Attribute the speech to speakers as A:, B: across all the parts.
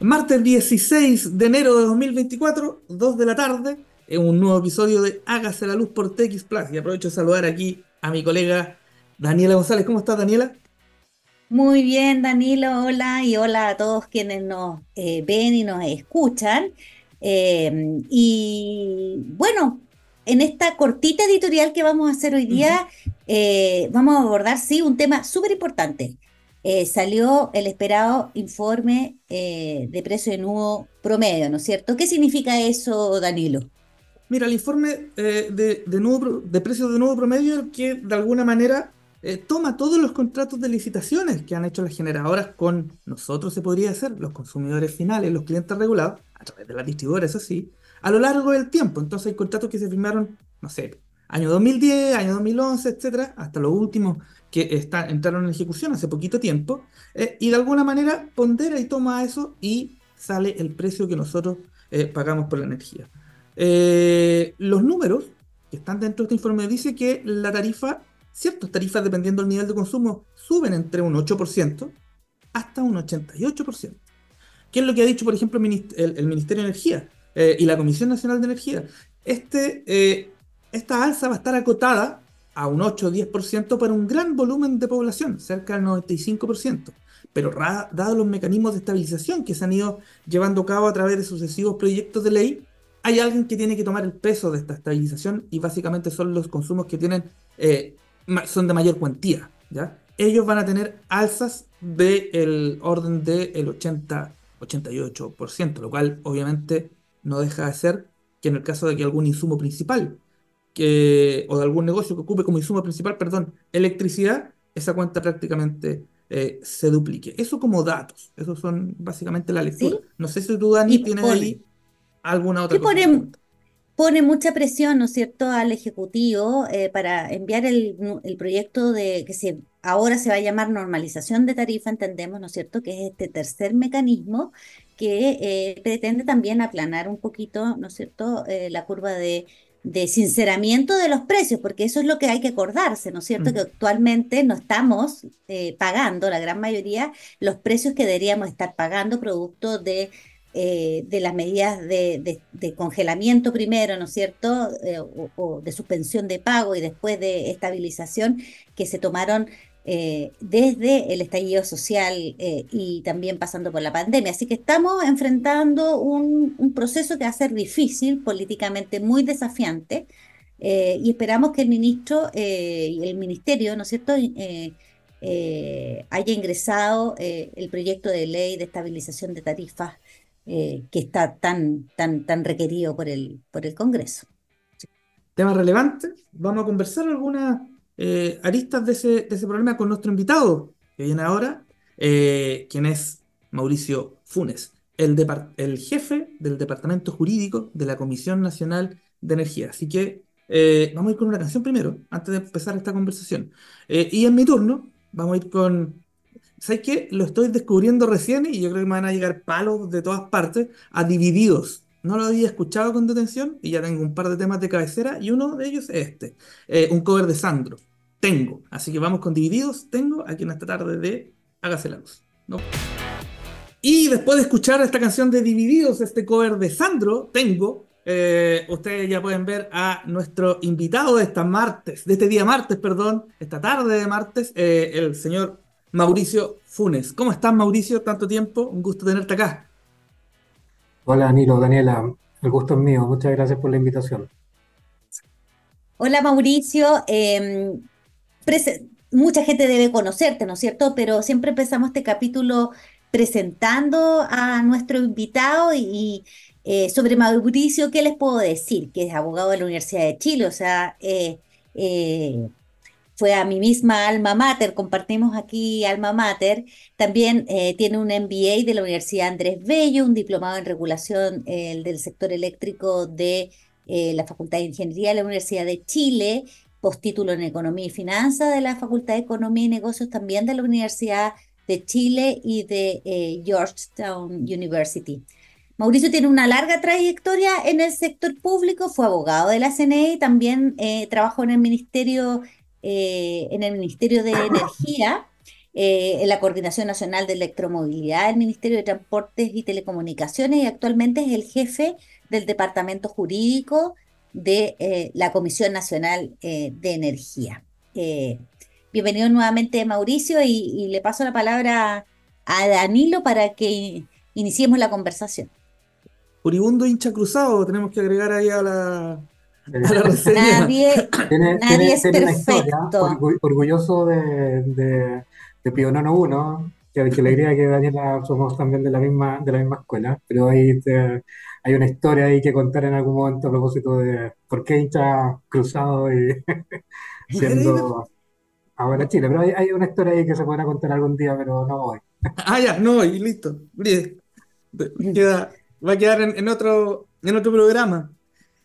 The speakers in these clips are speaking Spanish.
A: Martes 16 de enero de 2024, 2 de la tarde, en un nuevo episodio de Hágase la Luz por TX Plus. Y aprovecho de saludar aquí a mi colega Daniela González. ¿Cómo estás, Daniela?
B: Muy bien, Danilo, hola y hola a todos quienes nos eh, ven y nos escuchan. Eh, y bueno, en esta cortita editorial que vamos a hacer hoy día, eh, vamos a abordar, sí, un tema súper importante. Eh, salió el esperado informe eh, de precio de nudo promedio, ¿no es cierto? ¿Qué significa eso, Danilo?
A: Mira, el informe eh, de, de, de precio de nudo promedio que de alguna manera toma todos los contratos de licitaciones que han hecho las generadoras con nosotros, se podría hacer, los consumidores finales, los clientes regulados, a través de las distribuidoras, así, a lo largo del tiempo. Entonces hay contratos que se firmaron, no sé, año 2010, año 2011, etcétera, hasta los últimos que está, entraron en ejecución hace poquito tiempo, eh, y de alguna manera pondera y toma eso y sale el precio que nosotros eh, pagamos por la energía. Eh, los números que están dentro de este informe dicen que la tarifa, ciertas tarifas dependiendo del nivel de consumo, suben entre un 8% hasta un 88%. ¿Qué es lo que ha dicho, por ejemplo, el, el Ministerio de Energía y la Comisión Nacional de Energía? Este, esta alza va a estar acotada a un 8 o 10% para un gran volumen de población, cerca del 95%. Pero dado los mecanismos de estabilización que se han ido llevando a cabo a través de sucesivos proyectos de ley, hay alguien que tiene que tomar el peso de esta estabilización y básicamente son los consumos que tienen, eh, son de mayor cuantía. ¿ya? Ellos van a tener alzas del orden del 80-88%, lo cual obviamente no deja de ser que en el caso de que algún insumo principal que, o de algún negocio que ocupe como insumo principal, perdón, electricidad, esa cuenta prácticamente eh, se duplique. Eso como datos, eso son básicamente la lectura. No sé si tú, Dani, tienes ahí alguna otra cosa.
B: Pone, pone, mucha presión, ¿no es cierto?, al Ejecutivo eh, para enviar el, el, proyecto de que se, ahora se va a llamar normalización de tarifa, entendemos, ¿no es cierto?, que es este tercer mecanismo que eh, pretende también aplanar un poquito, ¿no es cierto?, la curva de de sinceramiento de los precios, porque eso es lo que hay que acordarse, ¿no es cierto? Mm. Que actualmente no estamos eh, pagando, la gran mayoría, los precios que deberíamos estar pagando producto de, eh, de las medidas de, congelamiento primero, ¿no es cierto? Eh, o, de suspensión de pago y después de estabilización que se tomaron eh, desde el estallido social eh, y también pasando por la pandemia. Así que estamos enfrentando un, proceso que va a ser difícil, políticamente muy desafiante, eh, y esperamos que el ministro y el ministerio, ¿no es cierto?, haya ingresado el proyecto de ley de estabilización de tarifas que está tan, tan, tan requerido por el, por el Congreso.
A: Tema relevante, vamos a conversar algunas eh, aristas de ese, problema con nuestro invitado, que viene ahora, eh, quien es Mauricio Funes, el, el, jefe del Departamento Jurídico de la Comisión Nacional de Energía. Así que eh, vamos a ir con una canción primero, antes de empezar esta conversación. y en mi turno, vamos a ir con... ¿Sabes qué? Lo estoy descubriendo recién y yo creo que me van a llegar palos de todas partes a Divididos. No lo había escuchado con detención y ya tengo un par de temas de cabecera y uno de ellos es este, un cover de Sandro. Tengo. Así que vamos con Divididos. Tengo aquí en esta tarde de Hágase la luz. ¿no? Y después de escuchar esta canción de Divididos, este cover de Sandro, Tengo, eh, ustedes ya pueden ver a nuestro invitado de esta martes, de este día martes, perdón, esta tarde de martes, eh, el señor Mauricio Funes. ¿Cómo estás, Mauricio? Tanto tiempo, un gusto tenerte acá.
C: Hola, Nilo, Daniela, el gusto es mío. Muchas gracias por la invitación.
B: Hola, Mauricio. Em, mucha gente debe conocerte, ¿no es cierto? Pero siempre empezamos este capítulo presentando a nuestro invitado y, eh, sobre Mauricio, ¿qué les puedo decir? Que es abogado de la Universidad de Chile, o sea, eh, eh, fue a mi misma alma mater, compartimos aquí alma mater, también tiene un MBA de la Universidad Andrés Bello, un diplomado en regulación del sector eléctrico de la Facultad de Ingeniería de la Universidad de Chile postítulo en Economía y Finanzas de la Facultad de Economía y Negocios también de la Universidad de Chile y de eh, Georgetown University. Mauricio tiene una larga trayectoria en el sector público, fue abogado de la CNE y también eh, trabajó en el Ministerio, eh, en el Ministerio de Energía en la Coordinación Nacional de Electromovilidad del Ministerio de Transportes y Telecomunicaciones y actualmente es el jefe del Departamento Jurídico de la Comisión Nacional de Energía. bienvenido nuevamente Mauricio y, le paso la palabra a Danilo para que iniciemos la conversación.
A: Puribundo hincha cruzado, tenemos que agregar ahí a la,
B: Nadie, nadie es perfecto.
C: orgulloso de, de, de Pionono 1, que, que la idea que Daniela somos también de la misma, de la misma escuela, pero ahí hay una historia ahí que contar en algún momento a propósito de por qué hincha cruzado y siendo ahora Chile, pero hay, hay, una historia ahí que se podrá contar algún día, pero no hoy.
A: ah, ya, no hoy, listo. Queda, va a quedar en, en, otro, en otro programa.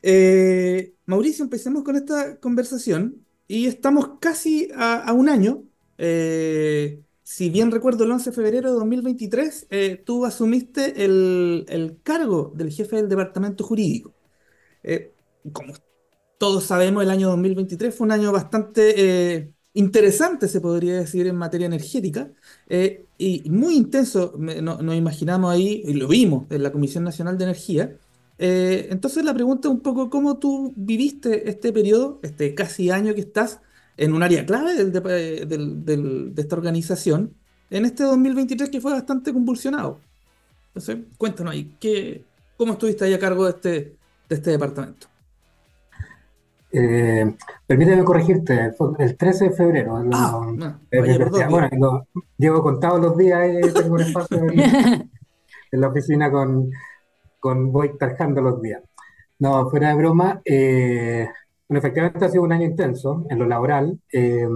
A: Eh, Mauricio, empecemos con esta conversación y estamos casi a, un año. Eh, si bien recuerdo, el 11 de febrero de 2023, eh, tú asumiste el, cargo del jefe del departamento jurídico. como todos sabemos, el año 2023 fue un año bastante interesante, se podría decir, en materia energética, y muy intenso, nos imaginamos ahí, y lo vimos en la Comisión Nacional de Energía, eh, entonces la pregunta es un poco cómo tú viviste este periodo, este casi año que estás en un área clave eh, de esta organización, en este 2023 que fue bastante convulsionado. Entonces, cuéntanos ahí, ¿qué, ¿cómo estuviste ahí a cargo de este, de este departamento?
C: Eh, permíteme corregirte, el 13 de febrero. Ah, bueno, llevo contado los días y tengo un espacio en la oficina con, con voy tarjando los días. No, fuera de broma, eh, bueno, efectivamente ha sido un año intenso en lo laboral, eh,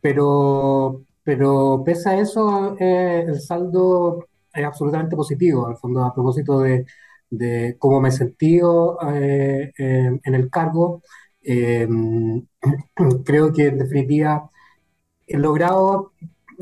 C: pero, pero pese a eso, eh, el saldo es absolutamente positivo, al fondo, a propósito de, de cómo me he sentido en el cargo. creo que en definitiva he logrado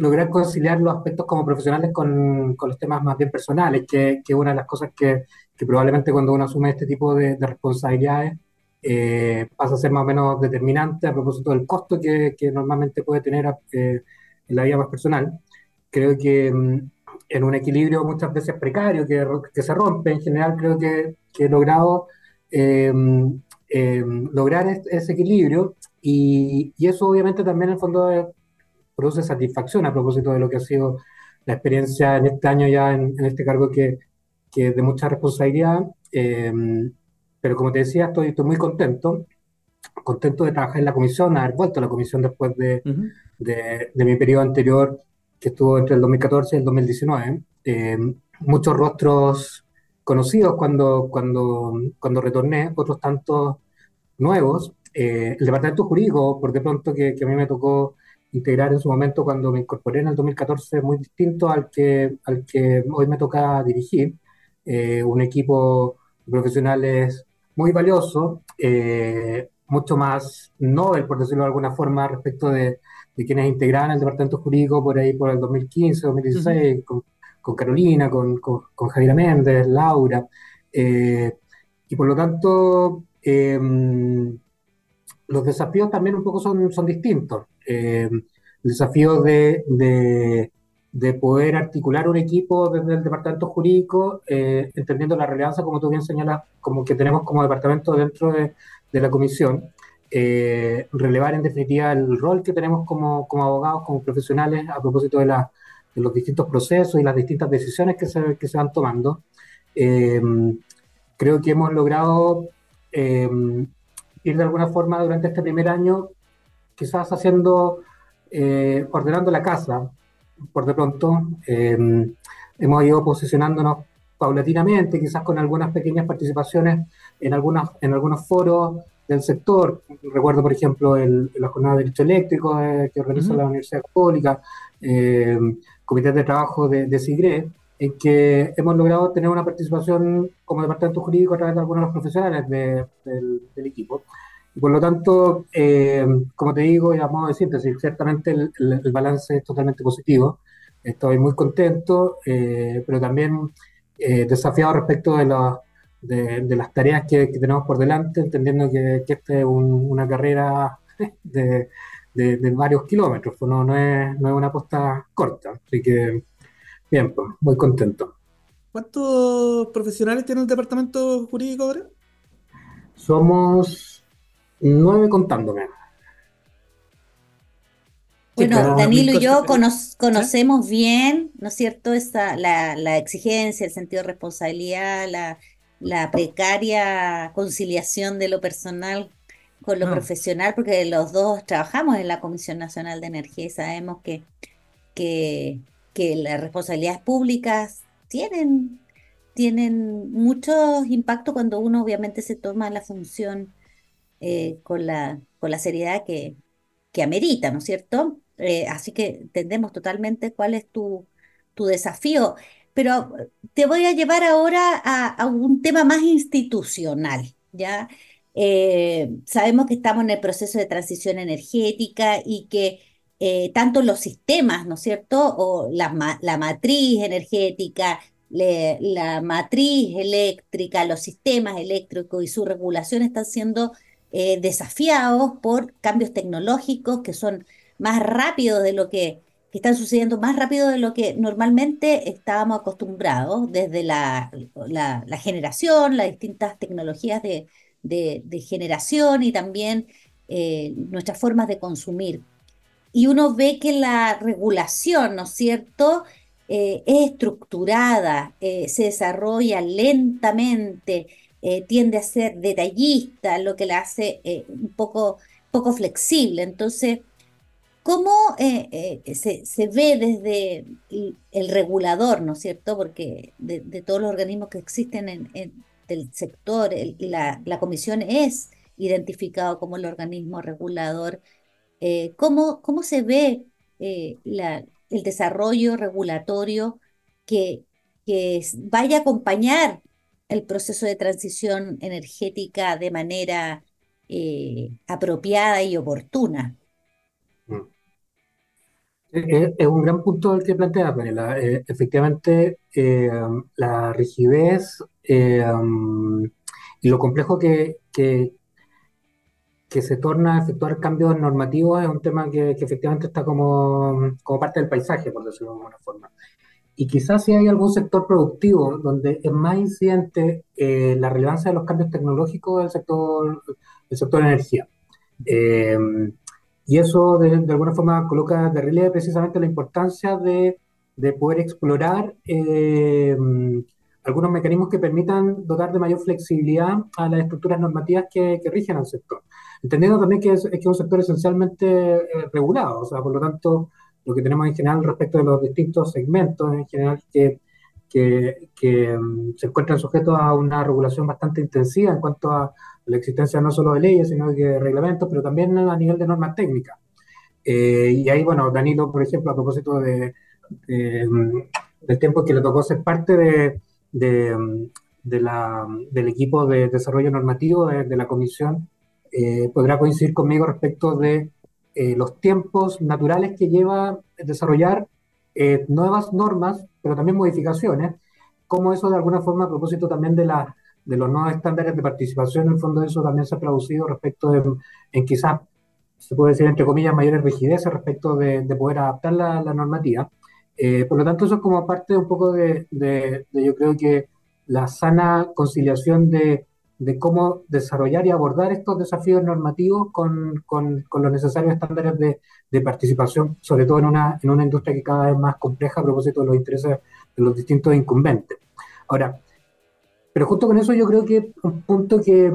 C: lograr conciliar los aspectos como profesionales con, con los temas más bien personales, que, que una de las cosas que, que, probablemente cuando uno asume este tipo de, responsabilidades eh, pasa a ser más o menos determinante a propósito del costo que, que normalmente puede tener eh, en la vida más personal. Creo que mm, en un equilibrio muchas veces precario que, que se rompe, en general creo que, que he logrado eh, lograr ese equilibrio y, y, eso obviamente también en el fondo es produce satisfacción a propósito de lo que ha sido la experiencia en este año ya en, este cargo que, que, es de mucha responsabilidad. Eh, pero como te decía, estoy, estoy muy contento, contento de trabajar en la comisión, haber vuelto a la comisión después de, de, mi periodo anterior, que estuvo entre el 2014 y el 2019. Eh, muchos rostros conocidos cuando, cuando, cuando retorné, otros tantos nuevos. Eh, el departamento jurídico, por de pronto que, que a mí me tocó integrar en su momento cuando me incorporé en el 2014 muy distinto al que, al que hoy me toca dirigir. Eh, un equipo de profesionales muy valioso, eh, mucho más novel, por decirlo de alguna forma, respecto de, de quienes integraban el departamento jurídico por ahí por el 2015, 2016, con, con, Carolina, con, con, con, Javiera Méndez, Laura. Eh, y por lo tanto, los desafíos también un poco son, son distintos. Eh, el desafío de, de, poder articular un equipo desde el departamento jurídico, eh, entendiendo la relevancia, como tú bien señalas, como que tenemos como departamento dentro de, de la comisión, eh, relevar en definitiva el rol que tenemos como, como abogados, como profesionales, a propósito de, la, de, los distintos procesos y las distintas decisiones que se, que se van tomando. creo que hemos logrado ir de alguna forma durante este primer año, quizás haciendo, eh, ordenando la casa, por de pronto. Em, hemos ido posicionándonos paulatinamente, quizás con algunas pequeñas participaciones en, algunas, en algunos foros del sector. Recuerdo, por ejemplo, el, la jornada de derecho eléctrico eh, que organiza la Universidad Católica, eh, Comité de Trabajo de, de SIGRE, en que hemos logrado tener una participación como departamento jurídico a través de algunos de los profesionales del, equipo. Y por lo tanto, eh, como te digo, y a modo de síntesis, ciertamente el, balance es totalmente positivo. Estoy muy contento, eh, pero también eh, desafiado respecto de, de, las tareas que, tenemos por delante, entendiendo que, que esta es una carrera de, de, varios kilómetros, pues no, no, es, no es una apuesta corta. Así que, bien, pues, muy contento.
A: ¿Cuántos profesionales tiene el departamento jurídico ahora?
C: Somos nueve contándome.
B: Bueno, Danilo y yo conocemos bien, ¿no es cierto?, esa, la, exigencia, el sentido de responsabilidad, la, la precaria conciliación de lo personal con lo profesional, porque los dos trabajamos en la Comisión Nacional de Energía y sabemos que, que, que las responsabilidades públicas tienen, tienen muchos impactos cuando uno obviamente se toma la función eh, con, la, con la seriedad que, que amerita, ¿no es cierto? Eh, así que entendemos totalmente cuál es tu, tu desafío. Pero te voy a llevar ahora a, un tema más institucional, ¿ya? Eh, sabemos que estamos en el proceso de transición energética y que eh, tanto los sistemas, ¿no es cierto? O la, matriz energética, la matriz eléctrica, los sistemas eléctricos y su regulación están siendo desafiados por cambios tecnológicos que son más rápido de lo que, que están sucediendo más rápido de lo que normalmente estábamos acostumbrados desde la, generación, las distintas tecnologías de, de, generación y también eh, nuestras formas de consumir. Y uno ve que la regulación, ¿no es cierto?, eh, es estructurada, eh, se desarrolla lentamente, tiende a ser detallista, lo que la hace un poco, poco flexible. Entonces, ¿Cómo eh, eh, se, ve desde el, regulador, ¿no es cierto? Porque de, todos los organismos que existen en, el sector, la, comisión es identificado como el organismo regulador. Eh, ¿cómo, ¿cómo, se ve el desarrollo regulatorio que, que vaya a acompañar el proceso de transición energética de manera apropiada y oportuna?
C: Es un gran punto el que plantea Panela. Eh, efectivamente, eh, la rigidez eh, y lo complejo que, que, se torna a efectuar cambios normativos es un tema que, efectivamente está como, como, parte del paisaje, por decirlo de alguna forma. Y quizás si hay algún sector productivo donde es más incidente la relevancia de los cambios tecnológicos del sector, del sector energía. Y eso de, alguna forma coloca de relieve precisamente la importancia de, de poder explorar eh, algunos mecanismos que permitan dotar de mayor flexibilidad a las estructuras normativas que, que rigen al sector. Entendiendo también que es, que un sector esencialmente eh, regulado, o sea, por lo tanto, lo que tenemos en general respecto de los distintos segmentos en general que, que, que mm, se encuentran sujetos a una regulación bastante intensiva en cuanto a la existencia no solo de leyes, sino de reglamentos, pero también a nivel de normas técnicas. Eh, y ahí, bueno, Danilo, por ejemplo, a propósito de, del tiempo que le tocó ser parte de, de, la, del equipo de desarrollo normativo de, la comisión, eh, podrá coincidir conmigo respecto de eh, los tiempos naturales que lleva desarrollar nuevas normas, pero también modificaciones, como eso de alguna forma a propósito también de la de los nuevos estándares de participación, en el fondo de eso también se ha traducido respecto de, en quizás, se puede decir entre comillas, mayores rigideces respecto de, poder adaptar la, normativa. Eh, por lo tanto, eso es como parte un poco de, de, yo creo que la sana conciliación de, cómo desarrollar y abordar estos desafíos normativos con, con, con los necesarios estándares de, participación, sobre todo en una, en una industria que cada vez más compleja a propósito de los intereses de los distintos incumbentes. Ahora, pero justo con eso yo creo que un punto que,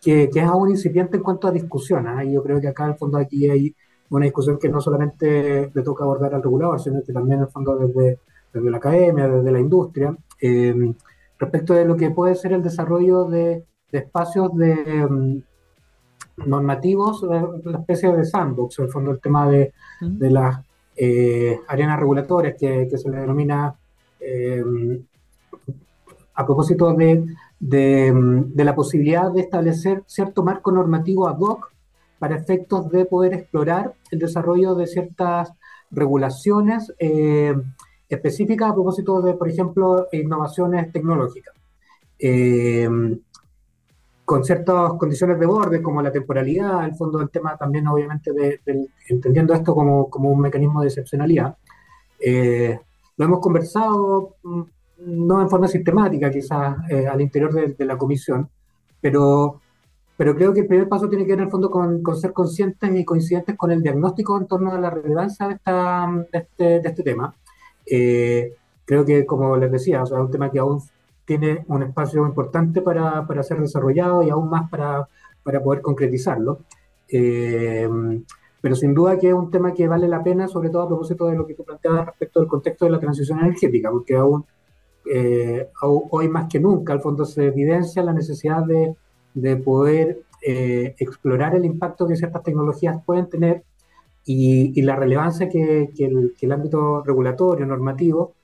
C: que, es aún incipiente en cuanto a discusión. ¿ah? yo creo que acá en el fondo aquí hay una discusión que no solamente le toca abordar al regulador, sino que también en el fondo desde, desde la academia, desde la industria, eh, respecto de lo que puede ser el desarrollo de, espacios de mm, normativos, una especie de sandbox, en el fondo el tema de, de las eh, arenas regulatorias que, que, se le denomina eh, a propósito de, de, la posibilidad de establecer cierto marco normativo ad hoc para efectos de poder explorar el desarrollo de ciertas regulaciones eh, específicas a propósito de, por ejemplo, innovaciones tecnológicas. Eh, con ciertas condiciones de borde, como la temporalidad, el fondo del tema también, obviamente, de, entendiendo esto como, como, un mecanismo de excepcionalidad. Eh, lo hemos conversado, mm, no en forma sistemática, quizás eh, al interior de, la comisión, pero, pero creo que el primer paso tiene que ver en el fondo con, con, ser conscientes y coincidentes con el diagnóstico en torno a la relevancia de, esta, de, este, de este tema. Eh, creo que, como les decía, o sea, es un tema que aún tiene un espacio importante para, para ser desarrollado y aún más para, para poder concretizarlo. Eh, pero sin duda que es un tema que vale la pena, sobre todo a propósito de lo que tú planteabas respecto del contexto de la transición energética, porque aún, eh, hoy más que nunca, al fondo se evidencia la necesidad de, de poder eh, explorar el impacto que ciertas tecnologías pueden tener y, la relevancia que, el, ámbito regulatorio, normativo,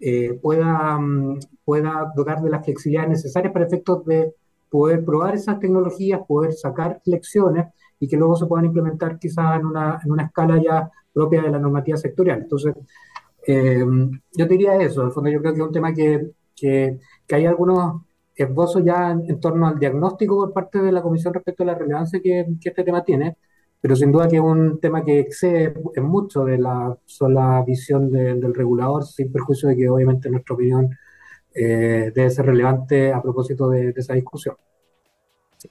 C: eh, pueda, mm, pueda dotar de las flexibilidades necesarias para efectos de poder probar esas tecnologías, poder sacar lecciones y que luego se puedan implementar quizás en una, en una escala ya propia de la normativa sectorial. Entonces, eh, yo diría eso, el fondo yo creo que es un tema que, que, que hay algunos esbozos ya en, torno al diagnóstico por parte de la Comisión respecto a la relevancia que este tema tiene, pero sin duda que es un tema que excede en mucho de la sola visión de, del regulador, sin perjuicio de que obviamente nuestra opinión eh, debe ser relevante a propósito de, de esa discusión.
A: Sí.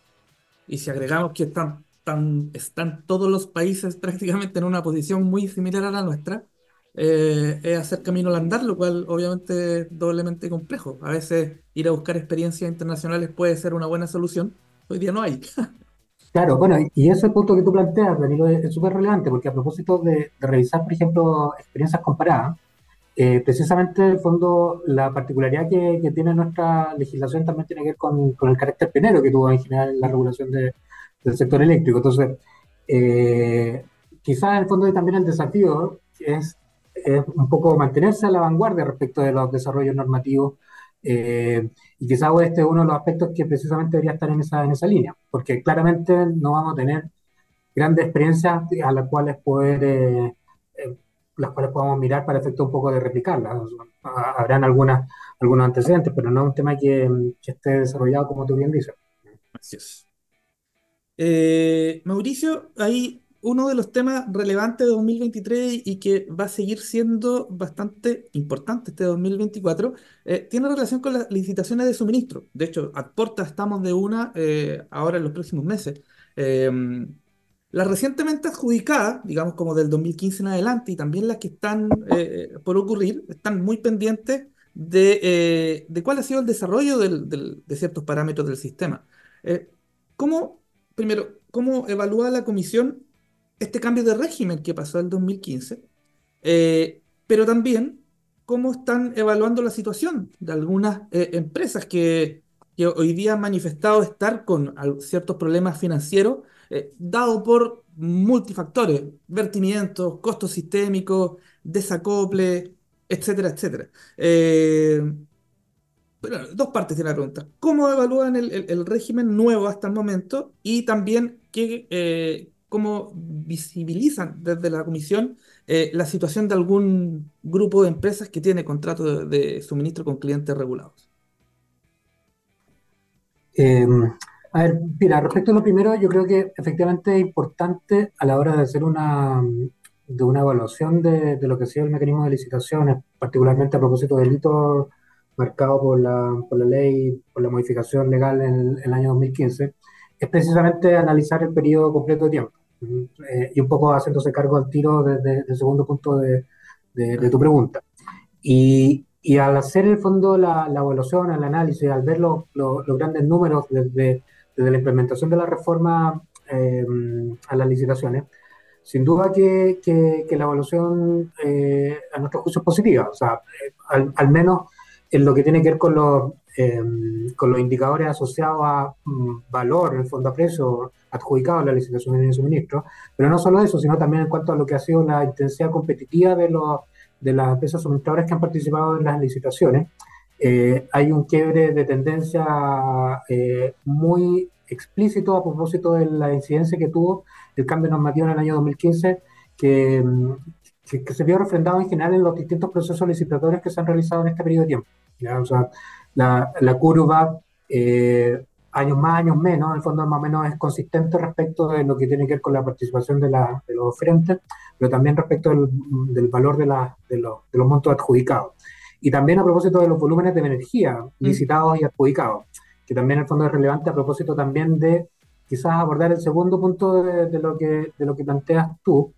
A: Y si agregamos que están, están, están, todos los países prácticamente en una posición muy similar a la nuestra, eh, es hacer camino al andar, lo cual obviamente es doblemente complejo. A veces ir a buscar experiencias internacionales puede ser una buena solución, hoy día no hay.
C: Claro, bueno, y ese punto que tú planteas, Danilo, es súper relevante, porque a propósito de, revisar, por ejemplo, experiencias comparadas, eh, precisamente, en el fondo, la particularidad que, tiene nuestra legislación también tiene que ver con, el carácter pionero que tuvo en general la regulación de, del sector eléctrico. Entonces, eh, quizás en el fondo también el desafío es, es, un poco mantenerse a la vanguardia respecto de los desarrollos normativos eh, y quizás este es uno de los aspectos que precisamente debería estar en esa, en esa línea, porque claramente no vamos a tener grandes experiencias a las cuales poder, eh, eh, las cuales podamos mirar para efecto un poco de replicarlas. Habrán algunas, algunos antecedentes, pero no es un tema que, que esté desarrollado como tú bien dices.
A: Así es. Mauricio, hay uno de los temas relevantes de 2023 y que va a seguir siendo bastante importante este 2024, eh, tiene relación con las licitaciones de suministro. De hecho, a estamos de una eh, ahora en los próximos meses. Eh, las recientemente adjudicadas, digamos como del 2015 en adelante, y también las que están eh, por ocurrir, están muy pendientes de, eh, cuál ha sido el desarrollo de ciertos parámetros del sistema. ¿Cómo, primero, cómo evalúa la comisión este cambio de régimen que pasó el 2015, eh, pero también cómo están evaluando la situación de algunas eh, empresas que, hoy día han manifestado estar con ciertos problemas financieros, eh, dado por multifactores, vertimientos, costos sistémicos, desacople, etcétera, etcétera. Eh, bueno, dos partes de la pregunta. ¿Cómo evalúan el, régimen nuevo hasta el momento? Y también qué, eh, cómo visibilizan desde la comisión eh, la situación de algún grupo de empresas que tiene contrato de, de suministro con clientes regulados.
C: Eh, a ver, mira, respecto a lo primero, yo creo que efectivamente es importante a la hora de hacer una, de una evaluación de, de lo que ha sido el mecanismo de licitaciones, particularmente a propósito del hito marcado por la, por la ley, por la modificación legal en el, el año 2015, es precisamente analizar el periodo completo de tiempo. Eh, y un poco haciéndose cargo al tiro desde el segundo punto de, de, de tu pregunta. Y, y, al hacer el fondo la, la evaluación, el análisis, al ver los lo, grandes números desde, desde, la implementación de la reforma eh, a las licitaciones, sin duda que, que, que la evaluación eh, a nuestro juicio es positiva. O sea, eh, al, al, menos en lo que tiene que ver con los, eh, con los indicadores asociados a um, valor, en el fondo a precio, adjudicado a la licitación de suministro, pero no solo eso, sino también en cuanto a lo que ha sido la intensidad competitiva de, los, de las empresas suministradoras que han participado en las licitaciones. Eh, hay un quiebre de tendencia eh, muy explícito a propósito de la incidencia que tuvo el cambio normativo en el año 2015, que, que, que se vio refrendado en general en los distintos procesos licitatorios que se han realizado en este periodo de tiempo. ¿ya? O sea, la, la curva eh, años más, años menos, en el fondo más o menos es consistente respecto de lo que tiene que ver con la participación de, la, de los frentes, pero también respecto del, del valor de, la, de, los, de, los, montos adjudicados. Y también a propósito de los volúmenes de energía mm. licitados y adjudicados, que también en el fondo es relevante a propósito también de quizás abordar el segundo punto de, de lo, que, de lo que planteas tú,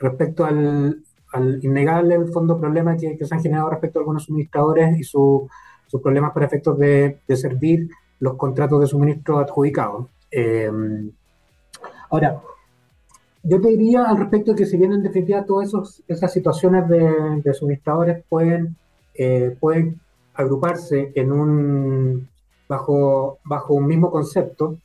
C: respecto al, al innegable el fondo problema que, que, se han generado respecto a algunos suministradores y su, sus problemas para efectos de, de servir los contratos de suministro adjudicados. Eh, ahora, yo te diría al respecto que si bien en definitiva todas esas situaciones de, de suministradores pueden, eh, pueden agruparse en un, bajo, bajo un mismo concepto,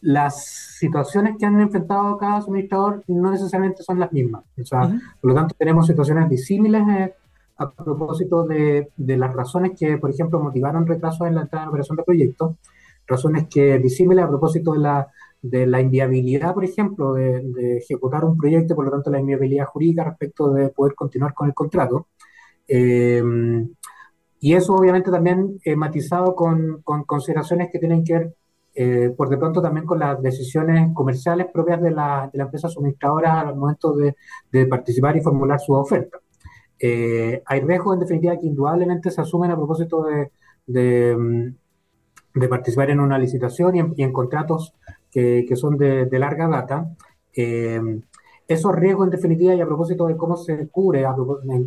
C: las situaciones que han enfrentado cada suministrador no necesariamente son las mismas. O sea, uh -huh. Por lo tanto, tenemos situaciones disímiles eh, a propósito de, de, las razones que, por ejemplo, motivaron retrasos en la entrada en operación de proyectos, razones que disímiles a propósito de la, de la inviabilidad, por ejemplo, de, de, ejecutar un proyecto, por lo tanto, la inviabilidad jurídica respecto de poder continuar con el contrato. Eh, y eso obviamente también eh, matizado con, con, consideraciones que tienen que ver, eh, por de pronto, también con las decisiones comerciales propias de la, de la empresa suministradora al momento de, de participar y formular su oferta. Eh, hay riesgos, en definitiva, que indudablemente se asumen a propósito de, de, de participar en una licitación y en, y en contratos que, que, son de, de larga data. Eh, esos riesgos, en definitiva, y a propósito de cómo se cubre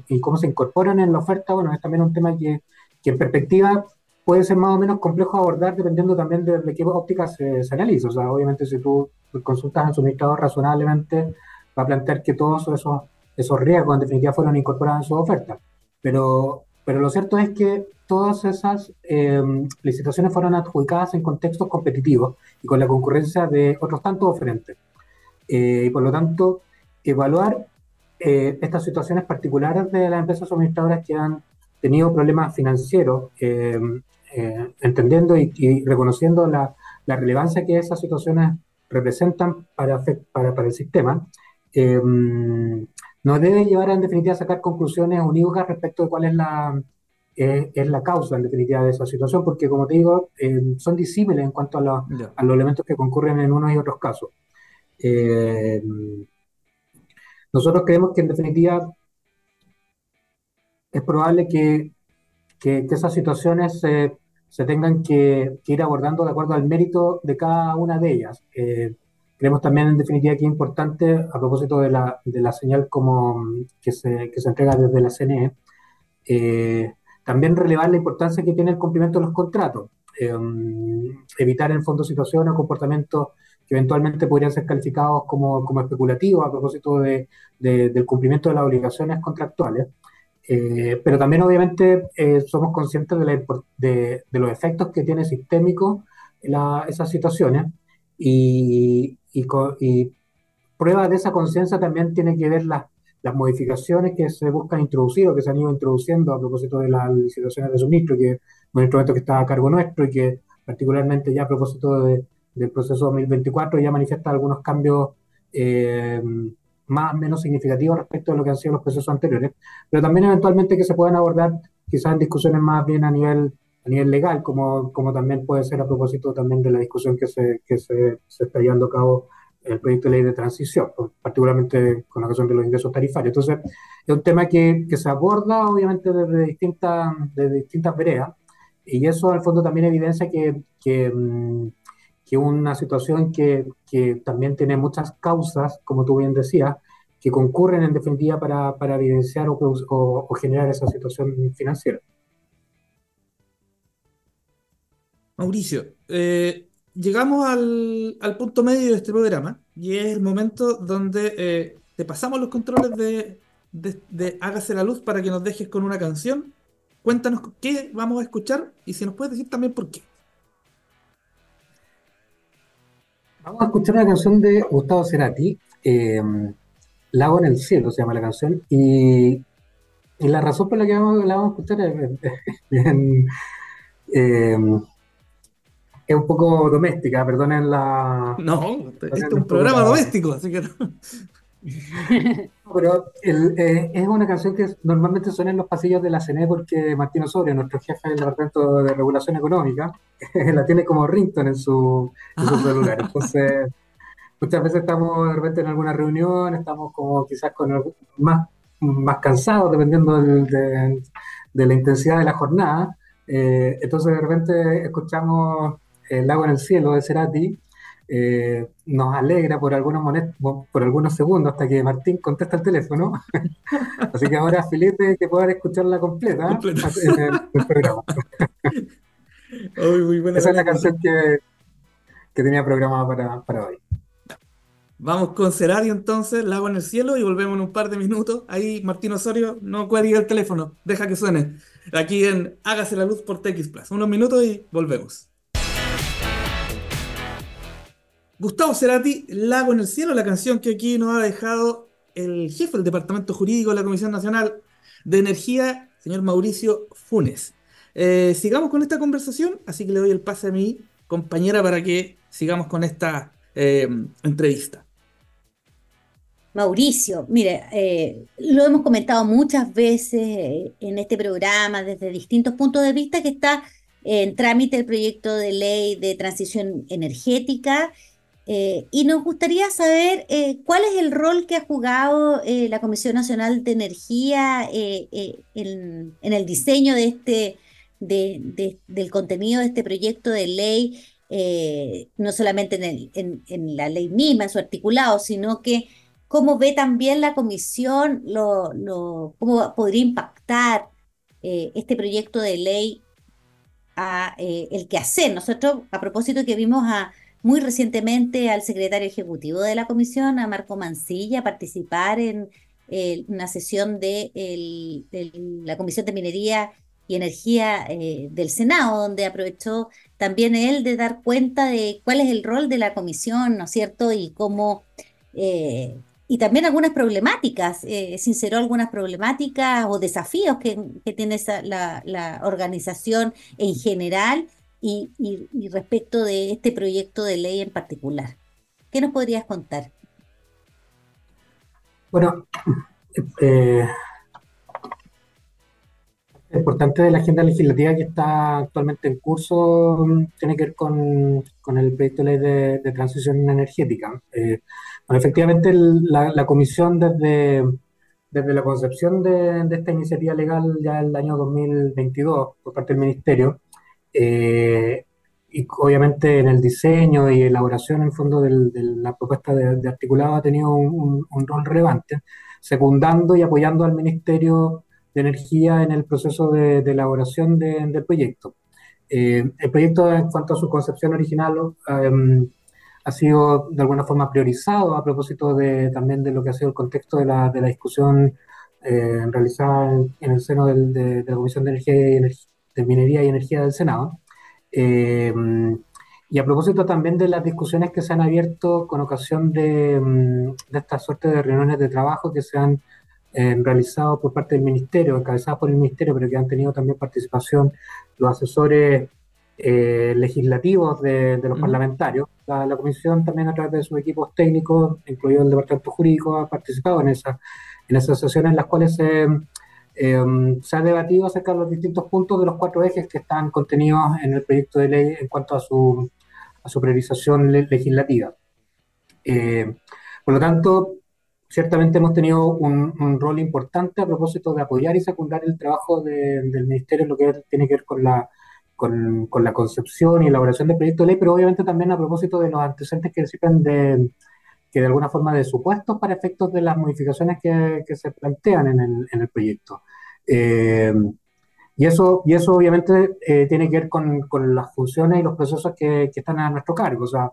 C: y cómo se incorporan en la oferta, bueno, es también un tema que, que en perspectiva puede ser más o menos complejo abordar dependiendo también de, de qué óptica se, se, analiza. O sea, obviamente si tú consultas al suministrador razonablemente, va a plantear que todos esos, esos riesgos en definitiva fueron incorporados en su oferta. Pero, pero lo cierto es que todas esas eh, licitaciones fueron adjudicadas en contextos competitivos y con la concurrencia de otros tantos oferentes. Eh, y por lo tanto, evaluar eh, estas situaciones particulares de las empresas suministradoras que han tenido problemas financieros, eh, eh, entendiendo y, y reconociendo la, la, relevancia que esas situaciones representan para, para, para el sistema, nos debe llevar en definitiva a sacar conclusiones unívocas respecto de cuál es la, es la causa en definitiva de esa situación, porque como te digo, son disímiles en cuanto a, la, yeah. a, los elementos que concurren en unos y otros casos. Eh, nosotros creemos que en definitiva es probable que, que, que esas situaciones se, se tengan que, que, ir abordando de acuerdo al mérito de cada una de ellas. Creemos también en definitiva que es importante, a propósito de la, de la señal como que se, que se entrega desde la CNE, eh, también relevar la importancia que tiene el cumplimiento de los contratos. Eh, evitar en fondo situaciones o comportamientos que eventualmente podrían ser calificados como, como especulativos a propósito de, de, del cumplimiento de las obligaciones contractuales. Eh, pero también obviamente eh, somos conscientes de, la, de, de, los efectos que tiene sistémico la, esas situaciones y, y, y, prueba de esa conciencia también tiene que ver las, las modificaciones que se buscan introducir o que se han ido introduciendo a propósito de las licitaciones de suministro, que es un instrumento que está a cargo nuestro y que particularmente ya a propósito de, del proceso 2024 ya manifiesta algunos cambios eh, más o menos significativos respecto a lo que han sido los procesos anteriores, pero también eventualmente que se puedan abordar quizás en discusiones más bien a nivel, nivel legal, como, como también puede ser a propósito también de la discusión que se, que se, se está llevando a cabo el proyecto de ley de transición, particularmente con ocasión de los ingresos tarifarios. Entonces, es un tema que, que se aborda obviamente desde distintas, desde distintas veredas, y eso al fondo también evidencia que, que que una situación que, que, también tiene muchas causas, como tú bien decías, que concurren en definitiva para, para evidenciar o, o, o, generar esa situación financiera.
A: Mauricio, eh, llegamos al, punto medio de este programa y es el momento donde eh, te pasamos los controles de, de, Hágase la Luz para que nos dejes con una canción. Cuéntanos qué vamos a escuchar y si nos puedes decir también por qué.
C: Vamos a escuchar una canción de Gustavo Cerati, eh, Lago en el cielo se llama la canción, y, y la razón por la que vamos, la vamos a escuchar es, bien, eh, es un poco doméstica, perdonen la...
A: No, este es un programa doméstico, así que no.
C: Pero eh, es una canción que normalmente suena en los pasillos de la CNE porque Martín Osorio, nuestro jefe del Departamento de Regulación Económica, la tiene como ringtone en su, en su celular. Entonces, muchas veces estamos de repente en alguna reunión, estamos como quizás con más, más cansados, dependiendo de, de, la intensidad de la jornada. Eh, entonces, de repente escuchamos El lago en el cielo de Cerati eh, nos alegra por algunos, por algunos segundos hasta que Martín contesta el teléfono. Así que ahora, Felipe, que puedan escucharla completa, en el, programa. Esa es la canción que, que tenía programada para, para, hoy.
A: Vamos con Ceradio entonces, Lago en el cielo, y volvemos en un par de minutos. Ahí Martín Osorio no cuelgue el teléfono, deja que suene. Aquí en Hágase la luz por TX Plus. Unos minutos y volvemos. Gustavo Cerati, Lago en el Cielo, la canción que aquí nos ha dejado el jefe del Departamento Jurídico de la Comisión Nacional de Energía, señor Mauricio Funes. Eh, sigamos con esta conversación, así que le doy el pase a mi compañera para que sigamos con esta eh, entrevista.
B: Mauricio, mire, eh, lo hemos comentado muchas veces en este programa desde distintos puntos de vista que está en trámite el proyecto de ley de transición energética eh, y nos gustaría saber eh, cuál es el rol que ha jugado eh, la Comisión Nacional de Energía en, el diseño de este, del contenido de este proyecto de ley, no solamente en, la ley misma, en su articulado, sino que cómo ve también la Comisión, cómo podría impactar este proyecto de ley a el que hacer. Nosotros, a propósito que vimos a muy recientemente al secretario ejecutivo de la comisión, a Marco Mancilla, participar en eh, una sesión de, la Comisión de Minería y Energía eh, del Senado, donde aprovechó también él de dar cuenta de cuál es el rol de la comisión, ¿no es cierto? Y cómo... Eh, y también algunas problemáticas, sinceró algunas problemáticas o desafíos que, tiene la, la organización en general y, respecto de este proyecto de ley en particular. ¿Qué nos podrías contar?
C: Bueno, eh, lo importante de la agenda legislativa que está actualmente en curso mm, tiene que ver con, el proyecto de ley de, transición energética. Eh, bueno, efectivamente, la, comisión desde, desde la concepción de, de, esta iniciativa legal ya el año 2022 por parte del Ministerio, eh, y obviamente en el diseño y elaboración, en fondo, de la propuesta de, articulado ha tenido un, rol relevante, secundando y apoyando al Ministerio de Energía en el proceso de, elaboración del proyecto. Eh, el proyecto, en cuanto a su concepción original, em, ha sido de alguna forma priorizado a propósito de, también de lo que ha sido el contexto de la, discusión eh, realizada en, el seno de, la Comisión de Energía y Energía de Minería y Energía del Senado. Eh, y a propósito también de las discusiones que se han abierto con ocasión de, mm, de esta suerte de reuniones de trabajo que se han eh, realizado por parte del Ministerio, encabezadas por el Ministerio, pero que han tenido también participación los asesores eh, legislativos de, los parlamentarios. La, la, Comisión también a través de sus equipos técnicos, incluido el Departamento Jurídico, ha participado en, esa, en esas sesiones en las cuales se Em, se ha debatido acerca de los distintos puntos de los cuatro ejes que están contenidos en el proyecto de ley en cuanto a su, a su priorización legislativa. Eh, por lo tanto, ciertamente hemos tenido un, rol importante a propósito de apoyar y secundar el trabajo del Ministerio en lo que tiene que ver con la, con, con, la concepción y elaboración del proyecto de ley, pero obviamente también a propósito de los antecedentes que sirven de, que de alguna forma de supuestos para efectos de las modificaciones que, que se plantean en el, en el proyecto. Eh, y, eso, y eso obviamente eh, tiene que ver con, con, las funciones y los procesos que, que, están a nuestro cargo. O sea,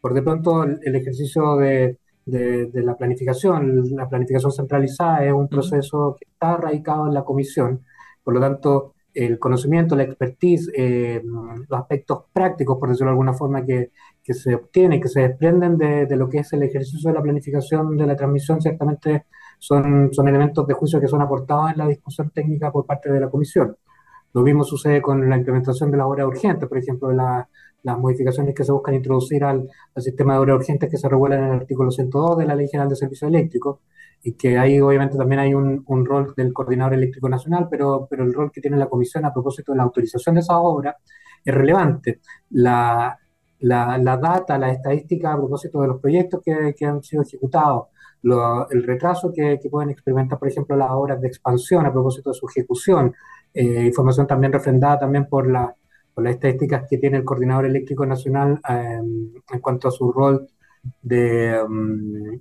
C: por de pronto el, ejercicio de, de, la planificación, la planificación centralizada es un proceso que está radicado en la comisión. Por lo tanto, el conocimiento, la expertise, eh, los aspectos prácticos, por decirlo de alguna forma, que, que se obtienen, que se desprenden de, de, lo que es el ejercicio de la planificación de la transmisión, ciertamente son, son elementos de juicio que son aportados en la discusión técnica por parte de la comisión. Lo mismo sucede con la implementación de las obras urgentes, por ejemplo, las modificaciones que se buscan introducir al, sistema de obras urgentes que se regulan en el artículo 102 de la Ley General de Servicios Eléctricos, y que ahí obviamente también hay un, un, rol del Coordinador Eléctrico Nacional, pero, pero el rol que tiene la Comisión a propósito de la autorización de esas obras es relevante. La, la, la data, la estadística a propósito de los proyectos que, que han sido ejecutados, el retraso que, que, pueden experimentar, por ejemplo, las obras de expansión a propósito de su ejecución, eh, información también refrendada también por, la, por las estadísticas que tiene el Coordinador Eléctrico Nacional eh, en cuanto a su rol de, um,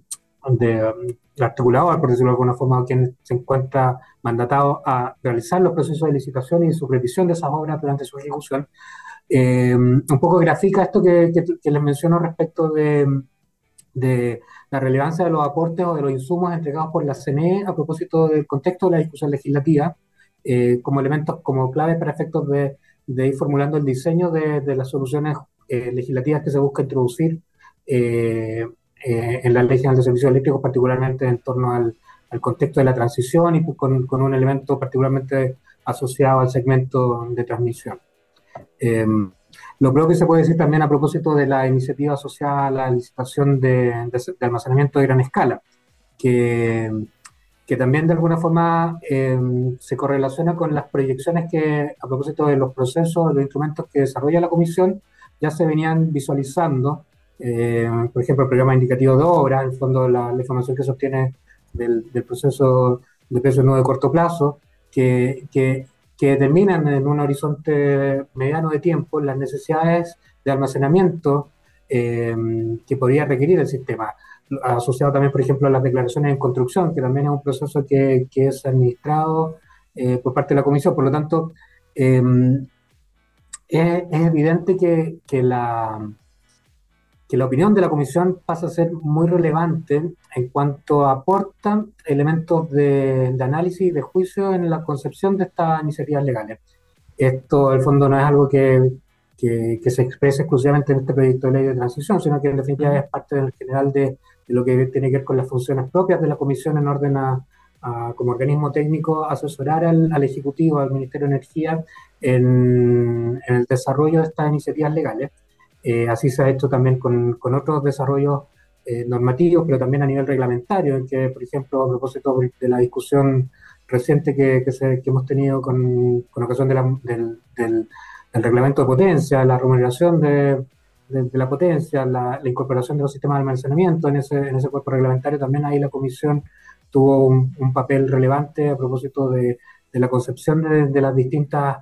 C: de um, articulador, por decirlo de alguna forma, quien se encuentra mandatado a realizar los procesos de licitación y su revisión de esas obras durante su ejecución. Eh, un poco grafica esto que, les menciono respecto de, la relevancia de los aportes o de los insumos entregados por la CNE a propósito del contexto de la discusión legislativa, eh, como elementos, como claves para efectos de, ir formulando el diseño de, las soluciones eh, legislativas que se busca introducir en la Ley General de Servicios Eléctricos, particularmente en torno al, contexto de la transición y con un elemento particularmente asociado al segmento de transmisión. Em, lo propio que se puede decir también a propósito de la iniciativa asociada a la licitación de, almacenamiento de gran escala, que, que también de alguna forma em, se correlaciona con las proyecciones que a propósito de los procesos, de los instrumentos que desarrolla la Comisión, ya se venían visualizando, eh, por ejemplo, el programa indicativo de obra, en el fondo la, información que se obtiene del, del proceso de precio nuevo de corto plazo, que, que que determinan en un horizonte mediano de tiempo las necesidades de almacenamiento eh, que podría requerir el sistema. Asociado también, por ejemplo, a las declaraciones en construcción, que también es un proceso que, que es administrado eh, por parte de la Comisión. Por lo tanto, eh, es, es, evidente que, que la, que la opinión de la Comisión pasa a ser muy relevante en cuanto aporta elementos de, análisis y de juicio en la concepción de estas iniciativas legales. Esto, al fondo, no es algo que, que, se exprese exclusivamente en este proyecto de ley de transición, sino que en definitiva es parte en general de, de, lo que tiene que ver con las funciones propias de la Comisión en orden a, como organismo técnico, asesorar al, al, Ejecutivo, al Ministerio de Energía, en, en el desarrollo de estas iniciativas legales eh, así se ha hecho también con, con otros desarrollos eh, normativos, pero también a nivel reglamentario, en que, por ejemplo, a propósito de la discusión reciente que, que, se, que hemos tenido con, con ocasión la, del, del, reglamento de potencia, la remuneración de, de, la potencia, la, incorporación de los sistemas de almacenamiento en ese, en ese cuerpo reglamentario, también ahí la Comisión tuvo un, un papel relevante a propósito de, de la concepción de las distintas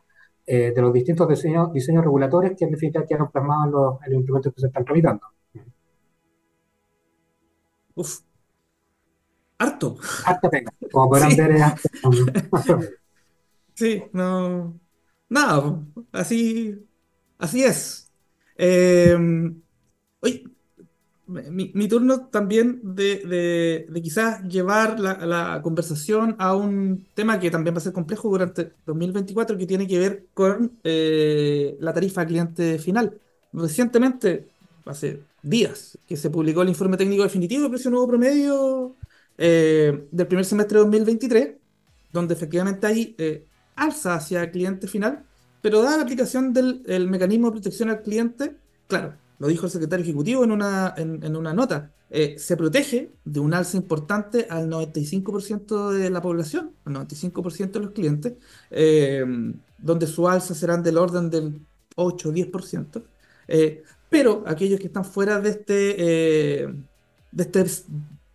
C: eh, de los distintos diseños, diseños regulatorios que en definitiva quedaron plasmados en los, en los instrumentos que se están tramitando.
A: Uf, harto.
C: Harta pena, como podrán sí. ver.
A: Es sí, no. Nada, así, así es. Eh, oye, mi, mi, turno también de, de, quizás llevar la, la, conversación a un tema que también va a ser complejo durante 2024, que tiene que ver con eh, la tarifa cliente final. Recientemente, hace días, que se publicó el informe técnico definitivo de precio nuevo promedio eh, del primer semestre de 2023, donde efectivamente hay eh, alza hacia el cliente final, pero dada la aplicación del mecanismo de protección al cliente, claro, lo dijo el secretario ejecutivo en una, en, una nota, eh, se protege de un alza importante al 95% de la población, al 95% de los clientes, eh, donde su alza serán del orden del 8 o 10%. Eh, pero aquellos que están fuera de este, de esta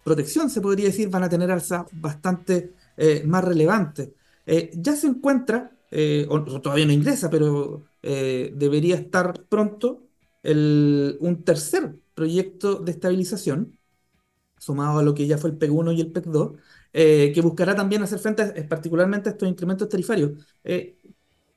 A: protección, se podría decir, van a tener alza bastante más relevante. ya se encuentra, o todavía no ingresa, pero debería estar pronto un tercer proyecto de estabilización, sumado a lo que ya fue el PEC 1 y el PEC 2, eh, que buscará también hacer frente particularmente a estos incrementos tarifarios. Eh,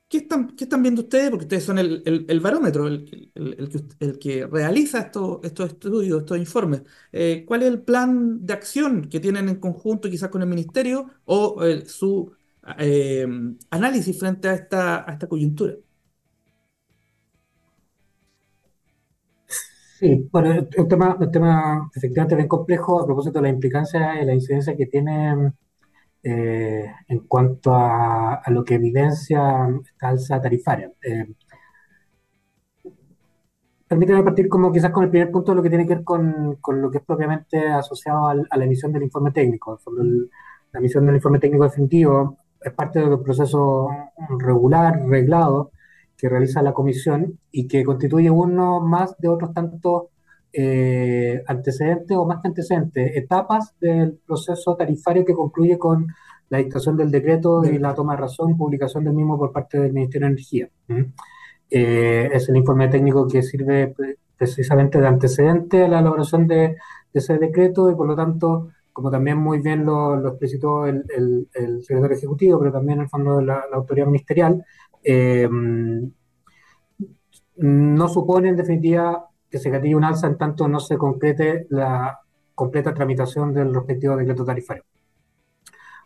A: ¿qué, están, ¿Qué están viendo ustedes? Porque ustedes son el, el, barómetro, el, el, que, realiza estos, estos estudios, estos informes. Eh, ¿Cuál es el plan de acción que tienen en conjunto quizás con el Ministerio o su análisis frente a esta, a esta coyuntura?
C: Sí, bueno, es un tema, un tema efectivamente bien complejo a propósito de la implicancia y la incidencia que tiene en cuanto a, lo que evidencia esta alza tarifaria. Permíteme partir como quizás con el primer punto de lo que tiene que ver con, con lo que es propiamente asociado a la emisión del informe técnico. la emisión del informe técnico definitivo es parte del proceso regular, reglado, que realiza la comisión y que constituye uno más de otros tantos eh, antecedentes o más que antecedentes, etapas del proceso tarifario que concluye con la dictación del decreto y la toma de razón publicación del mismo por parte del Ministerio de Energía. Eh, es el informe técnico que sirve precisamente de antecedente a la elaboración de, ese decreto y por lo tanto, como también muy bien lo, lo explicitó el, el, secretario ejecutivo, pero también en el fondo de la, autoridad ministerial, eh, no supone en definitiva que se gatille un alza en tanto no se concrete la completa tramitación del respectivo decreto tarifario.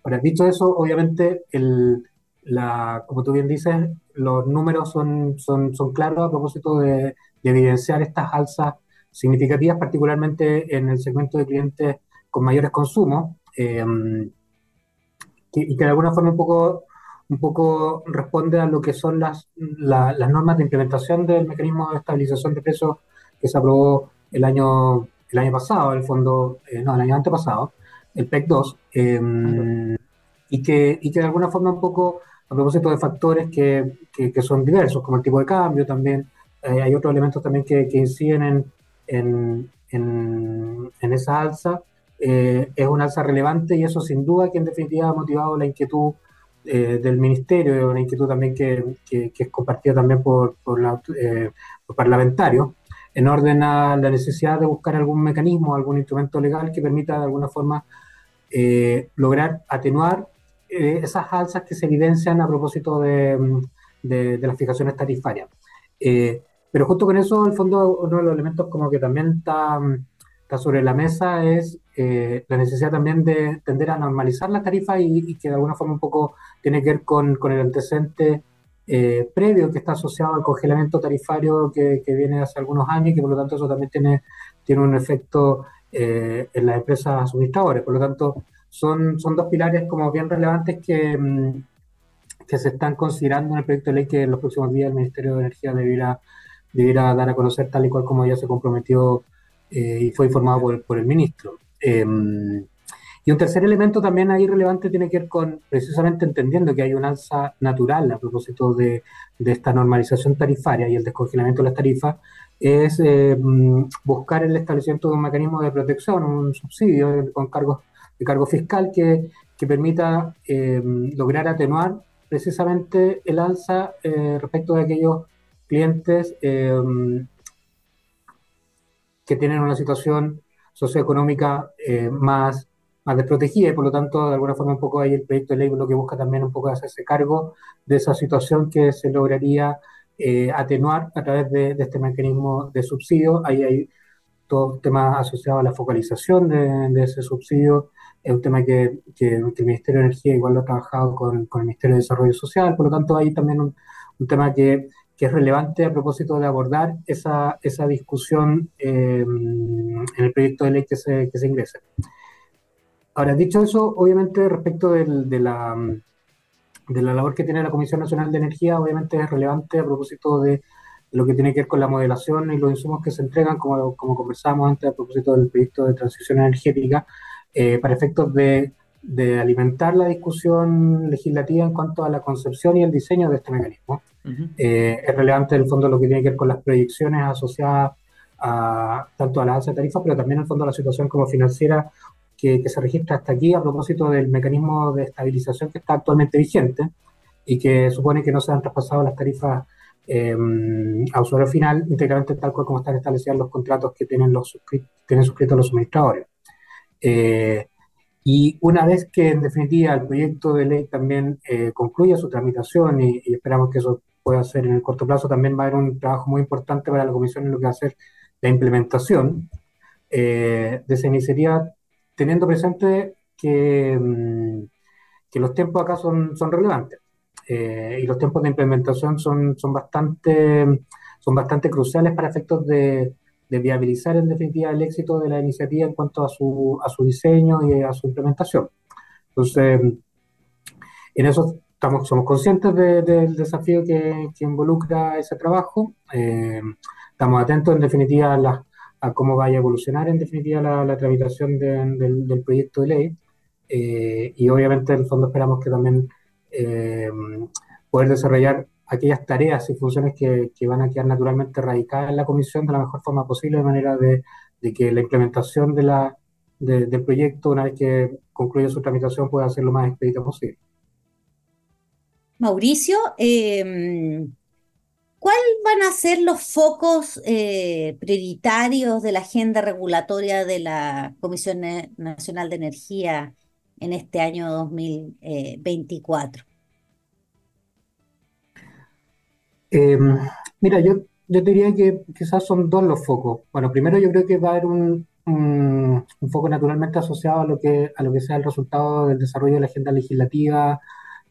C: Ahora, dicho eso, obviamente el, la, como tú bien dices, los números son, son, son claros a propósito de, evidenciar estas alzas significativas, particularmente en el segmento de clientes con mayores consumos, em, y que de alguna forma un poco, un poco responde a lo que son las, las normas de implementación del mecanismo de estabilización de precios que se aprobó el año, el año pasado, el fondo, eh, no, el año antepasado, el PEC 2, em, y, que, y que de alguna forma un poco a propósito de factores que, que, son diversos, como el tipo de cambio también. Eh, hay otros elementos también que, que inciden en, en, en, esa alza. Eh, es una alza relevante y eso sin duda que en definitiva ha motivado la inquietud eh, del ministerio, una inquietud también que, que, es compartida también por, por, la, por parlamentarios, en orden a la necesidad de buscar algún mecanismo, algún instrumento legal que permita de alguna forma lograr atenuar eh, esas alzas que se evidencian a propósito de, mm, de, las fijaciones tarifarias. Eh, pero justo con eso, en el fondo, uno de los elementos como que también está, está sobre la mesa es eh, la necesidad también de tender a normalizar la tarifa y, que de alguna forma un poco tiene que ver con, el antecedente previo que está asociado al congelamiento tarifario que, viene hace algunos años y que por lo tanto eso también tiene, tiene un efecto en las empresas suministradoras. Por lo tanto, son, son dos pilares como bien relevantes que, mm, que se están considerando en el proyecto de ley que en los próximos días el Ministerio de Energía debiera, debiera dar a conocer tal y cual como ya se comprometió eh, y fue informado por, por el ministro. Em, y un tercer elemento también ahí relevante tiene que ver con precisamente entendiendo que hay un alza natural a propósito de, de esta normalización tarifaria y el descongelamiento de las tarifas, es mm, buscar el establecimiento de un mecanismo de protección, un subsidio con cargos de cargo fiscal que, que permita eh, lograr atenuar precisamente el alza eh, respecto de aquellos clientes que tienen una situación socioeconómica más, más desprotegida y por lo tanto de alguna forma un poco ahí el proyecto de ley lo que busca también un poco hacerse cargo de esa situación que se lograría atenuar a través de, de, este mecanismo de subsidio. Ahí hay todo tema asociado a la focalización de, de ese subsidio, es un tema que, que, el Ministerio de Energía igual lo ha trabajado con, con, el Ministerio de Desarrollo Social, por lo tanto hay también un, un tema que, que, es relevante a propósito de abordar esa, esa discusión eh, en el proyecto de ley que se, que se ingrese. Ahora, dicho eso, obviamente respecto del, de, la, de la labor que tiene la Comisión Nacional de Energía, obviamente es relevante a propósito de lo que tiene que ver con la modelación y los insumos que se entregan, como, como conversábamos antes a propósito del proyecto de transición energética, eh, para efectos de, de, alimentar la discusión legislativa en cuanto a la concepción y el diseño de este mecanismo. Eh, es relevante en el fondo lo que tiene que ver con las proyecciones asociadas a, tanto a la alza de tarifas, pero también en el fondo a la situación como financiera que, que, se registra hasta aquí a propósito del mecanismo de estabilización que está actualmente vigente y que supone que no se han traspasado las tarifas eh, a usuario final íntegramente tal cual como están establecidos los contratos que tienen, los tienen suscritos los suministradores. Eh, y una vez que en definitiva el proyecto de ley también eh, concluya su tramitación y, esperamos que eso pueda ser en el corto plazo, también va a haber un trabajo muy importante para la Comisión en lo que va a ser la implementación eh, de esa iniciativa, teniendo presente que, mm, que los tiempos acá son, son relevantes y los tiempos de implementación son, son, bastante, son bastante cruciales para efectos de, de viabilizar en definitiva el éxito de la iniciativa en cuanto a su, a su diseño y a su implementación. Entonces, En eso somos conscientes del desafío que, involucra ese trabajo. Eh, estamos atentos, en definitiva, a, cómo vaya a evolucionar, en definitiva, la, tramitación del, proyecto de ley. Eh, y obviamente, en el fondo, esperamos que también eh, poder desarrollar aquellas tareas y funciones que, van a quedar naturalmente radicadas en la comisión de la mejor forma posible, de manera de, que la implementación del proyecto, una vez que concluya su tramitación, pueda ser lo más expedita posible.
B: Mauricio, em, ¿cuáles van a ser los focos eh, prioritarios de la agenda regulatoria de la Comisión Nacional de Energía en este año 2024?
C: Em, mira, yo, yo diría que quizás son dos los focos. Bueno, primero yo creo que va a haber un, un, foco naturalmente asociado a lo que a lo que sea el resultado del desarrollo de la agenda legislativa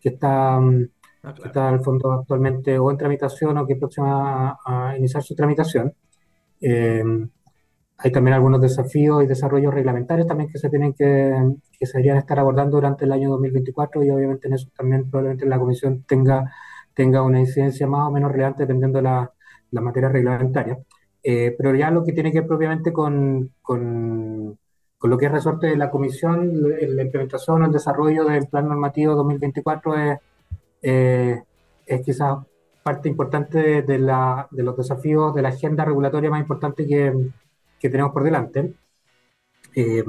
C: que está, mm, ah, está en el fondo actualmente o en tramitación o que es próxima a, iniciar su tramitación. Em, hay también algunos desafíos y desarrollos reglamentarios también que se tienen que, que se deberían estar abordando durante el año 2024 y obviamente en eso también probablemente la comisión tenga tenga una incidencia más o menos relevante dependiendo de la, la materia reglamentaria. Eh, pero ya lo que tiene que ver propiamente con, con, con, lo que es resorte de la comisión, la implementación o el desarrollo del plan normativo 2024 es, eh, es quizás parte importante de, la, de, los desafíos de la agenda regulatoria más importante que, que tenemos por delante. Eh,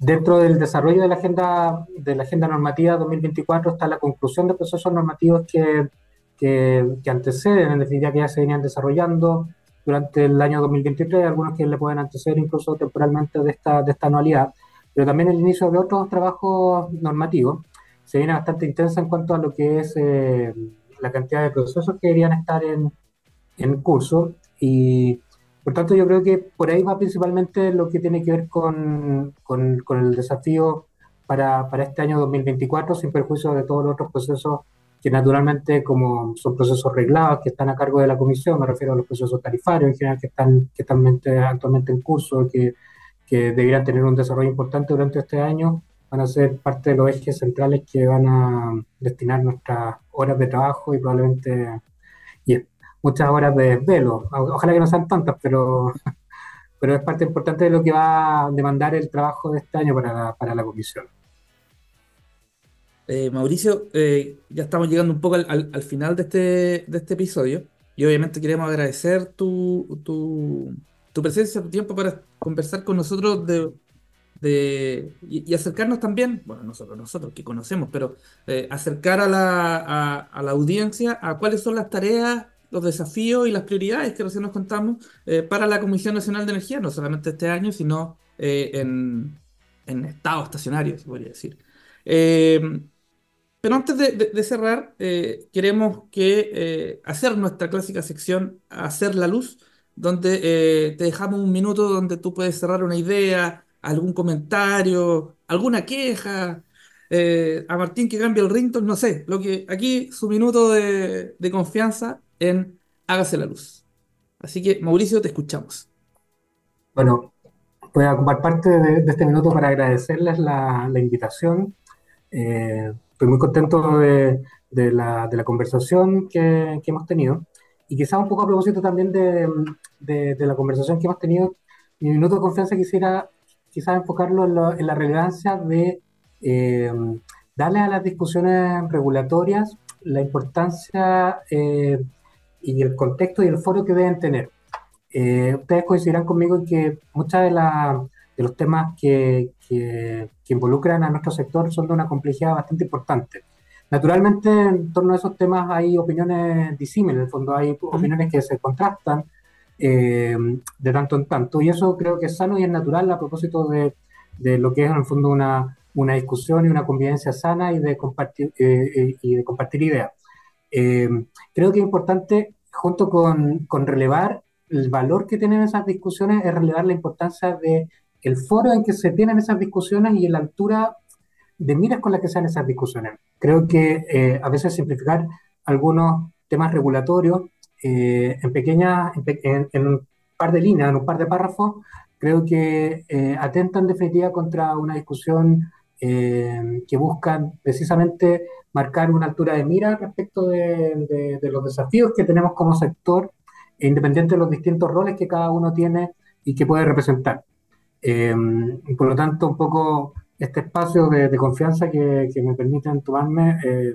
C: Dentro del desarrollo de la agenda, de la agenda normativa 2024 está la conclusión de procesos normativos que, que, que anteceden, en definitiva, que ya se venían desarrollando durante el año 2023, algunos que le pueden anteceder incluso temporalmente de esta, de esta anualidad, pero también el inicio de otros trabajos normativos. Se viene bastante intensa en cuanto a lo que es eh, la cantidad de procesos que deberían estar en, en curso y por tanto, yo creo que por ahí va principalmente lo que tiene que ver con, con, el desafío para, para, este año 2024, sin perjuicio de todos los otros procesos que naturalmente, como son procesos reglados, que están a cargo de la comisión, me refiero a los procesos tarifarios en general que están, que están actualmente en curso, que, que deberían tener un desarrollo importante durante este año, van a ser parte de los ejes centrales que van a destinar nuestras horas de trabajo y probablemente y muchas horas de desvelo. Ojalá que no sean tantas, pero, pero es parte importante de lo que va a demandar el trabajo de este año para para la comisión.
A: Eh, Mauricio, eh, ya estamos llegando un poco al, al, final de este, de este episodio y obviamente queremos agradecer tu, tu, tu presencia, tu tiempo para conversar con nosotros de, de, y, acercarnos también, bueno, nosotros, nosotros que conocemos, pero eh, acercar a la, a, la audiencia a cuáles son las tareas los desafíos y las prioridades que recién nos contamos para la Comisión Nacional de Energía, no solamente este año, sino en, en, estado estacionario, se podría decir. Eh, pero antes de, cerrar, queremos que hacer nuestra clásica sección Hacer la Luz, donde te dejamos un minuto donde tú puedes cerrar una idea, algún comentario, alguna queja, a Martín que cambie el ringtone, no sé, lo que aquí su minuto de, confianza en Hágase la Luz. Así que, Mauricio, te escuchamos.
C: Bueno, voy a ocupar parte de, este minuto para agradecerles la, invitación. Eh, estoy muy contento de, la, conversación que, hemos tenido. Y quizás un poco a propósito también de, la conversación que hemos tenido, mi minuto de confianza quisiera quizás enfocarlo en, la relevancia de eh, darle a las discusiones regulatorias la importancia eh, y el contexto y el foro que deben tener. Eh, ustedes coincidirán conmigo en que muchos de, de, los temas que, que, involucran a nuestro sector son de una complejidad bastante importante. Naturalmente, en torno a esos temas hay opiniones disímiles, en el fondo hay opiniones que se contrastan eh, de tanto en tanto, y eso creo que es sano y es natural a propósito de, de lo que es en el fondo una, una discusión y una convivencia sana y de compartir, eh, y de compartir ideas. Eh, creo que es importante, junto con, con, relevar el valor que tienen esas discusiones, es relevar la importancia de el foro en que se tienen esas discusiones y la altura de miras con la que se dan esas discusiones. Creo que eh, a veces simplificar algunos temas regulatorios eh, en pequeñas, en, en, un par de líneas, en un par de párrafos, creo que atentan en definitiva contra una discusión eh, que buscan precisamente marcar una altura de mira respecto de, los desafíos que tenemos como sector, independiente de los distintos roles que cada uno tiene y que puede representar. Eh, por lo tanto, un poco este espacio de, confianza que, me permiten tomarme, eh,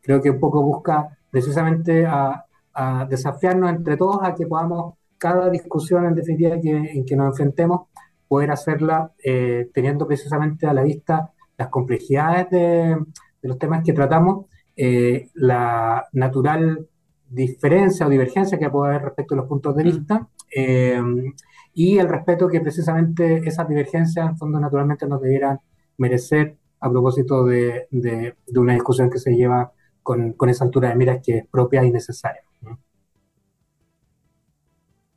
C: creo que un poco busca precisamente a, desafiarnos entre todos a que podamos, cada discusión en definitiva en que nos enfrentemos, poder hacerla eh, teniendo precisamente a la vista las complejidades de, los temas que tratamos, eh, la natural diferencia o divergencia que puede haber respecto a los puntos de mm. vista eh, y el respeto que precisamente esas divergencias, en fondo, naturalmente nos debieran merecer a propósito de, una discusión que se lleva con, esa altura de miras que es propia y necesaria.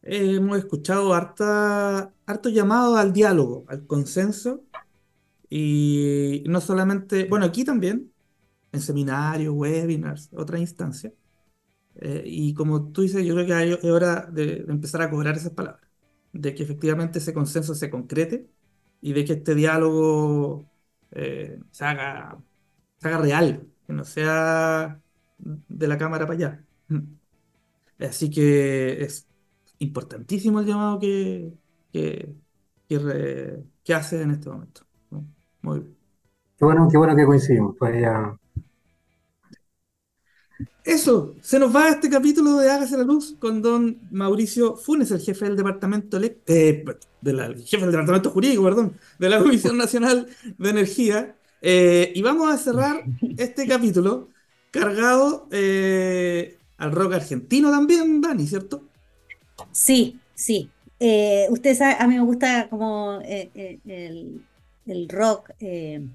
A: Hemos escuchado harta, harto llamado al diálogo, al consenso, y no solamente, bueno, aquí también, en seminarios, webinars, otra instancia. Eh, y como tú dices, yo creo que es hora de, empezar a cobrar esas palabras, de que efectivamente ese consenso se concrete y de que este diálogo eh, se haga, se haga real, que no sea de la cámara para allá. Así que es importantísimo el llamado que, que, que, hace en este momento. Muy bien.
C: Qué bueno, qué bueno que coincidimos. Pues
A: Eso, se nos va este capítulo de Hágase la Luz con don Mauricio Funes, el jefe del departamento eh, de la, jefe del departamento jurídico, perdón, de la Comisión Nacional de Energía. Eh, y vamos a cerrar este capítulo cargado eh, al rock argentino también, Dani, ¿cierto?
B: Sí, sí. Usted sabe, a mí me gusta como eh, el, rock en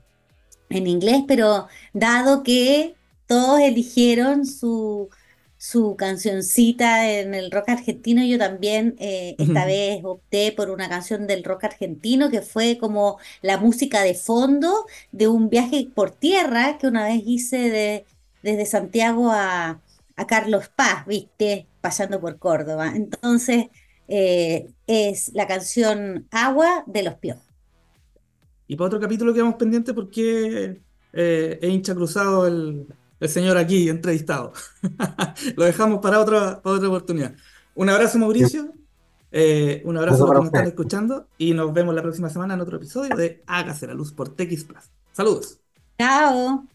B: inglés, pero dado que todos eligieron su, su cancioncita en el rock argentino, yo también esta vez opté por una canción del rock argentino que fue como la música de fondo de un viaje por tierra que una vez hice de, desde Santiago a, a Carlos Paz, viste, pasando por Córdoba. Entonces, eh, es la canción Agua de los Piojos.
A: Y para otro capítulo quedamos pendientes porque eh, es hincha cruzado el, señor aquí entrevistado. Lo dejamos para otra, otra oportunidad. Un abrazo, Mauricio. Eh, un abrazo para los que nos están escuchando y nos vemos la próxima semana en otro episodio de Hágase la Luz por TX Plus. Saludos.
B: Chao.